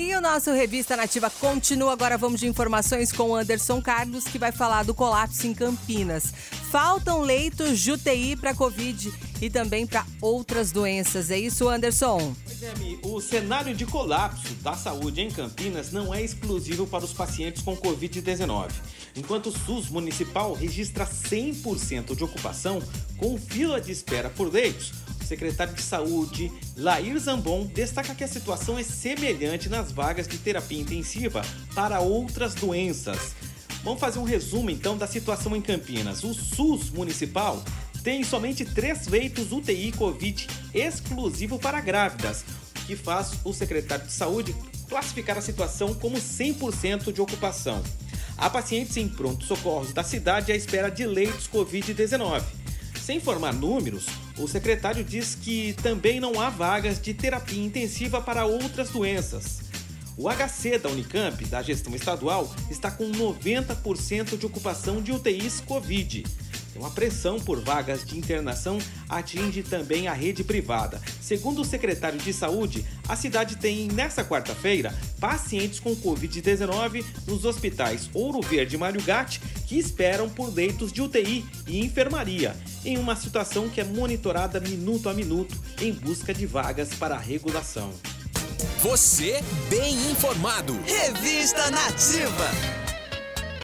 E o nosso Revista Nativa continua. Agora vamos de informações com Anderson Carlos, que vai falar do colapso em Campinas. Faltam leitos de UTI para Covid e também para outras doenças. É isso, Anderson? É, o cenário de colapso da saúde em Campinas não é exclusivo para os pacientes com Covid-19. Enquanto o SUS municipal registra 100% de ocupação, com fila de espera por leitos, secretário de Saúde, Lair Zambon, destaca que a situação é semelhante nas vagas de terapia intensiva para outras doenças. Vamos fazer um resumo então da situação em Campinas. O SUS municipal tem somente três leitos UTI Covid exclusivo para grávidas, o que faz o secretário de Saúde classificar a situação como 100% de ocupação. Há pacientes em pronto-socorros da cidade à espera de leitos Covid-19. Sem informar números, o secretário diz que também não há vagas de terapia intensiva para outras doenças. O HC da Unicamp, da gestão estadual, está com 90% de ocupação de UTIs Covid. Uma pressão por vagas de internação atinge também a rede privada. Segundo o secretário de Saúde, a cidade tem, nesta quarta-feira, pacientes com Covid-19 nos hospitais Ouro Verde e Mário Gatti que esperam por leitos de UTI e enfermaria, em uma situação que é monitorada minuto a minuto em busca de vagas para regulação. Você bem informado. Revista Nativa.